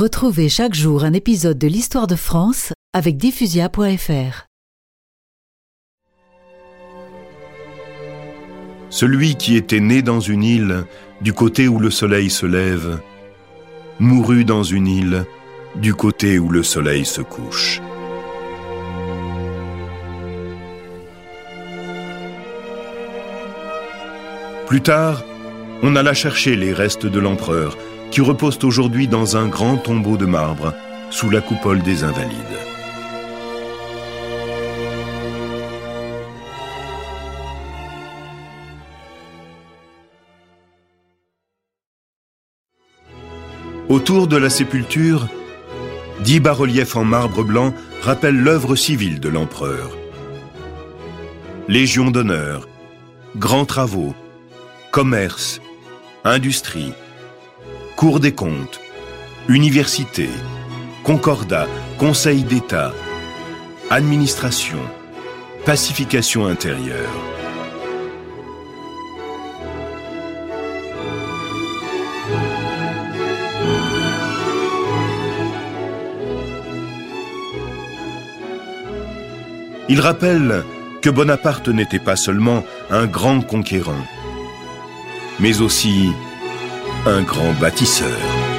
Retrouvez chaque jour un épisode de l'histoire de France avec diffusia.fr. Celui qui était né dans une île, du côté où le soleil se lève, mourut dans une île, du côté où le soleil se couche. Plus tard, on alla chercher les restes de l'empereur, qui reposent aujourd'hui dans un grand tombeau de marbre, sous la coupole des Invalides. Autour de la sépulture, dix bas-reliefs en marbre blanc rappellent l'œuvre civile de l'empereur. Légion d'honneur, grands travaux, commerce, industrie, cour des comptes, université, concordat, conseil d'État, administration, pacification intérieure. Il rappelle que Bonaparte n'était pas seulement un grand conquérant, mais aussi un grand bâtisseur.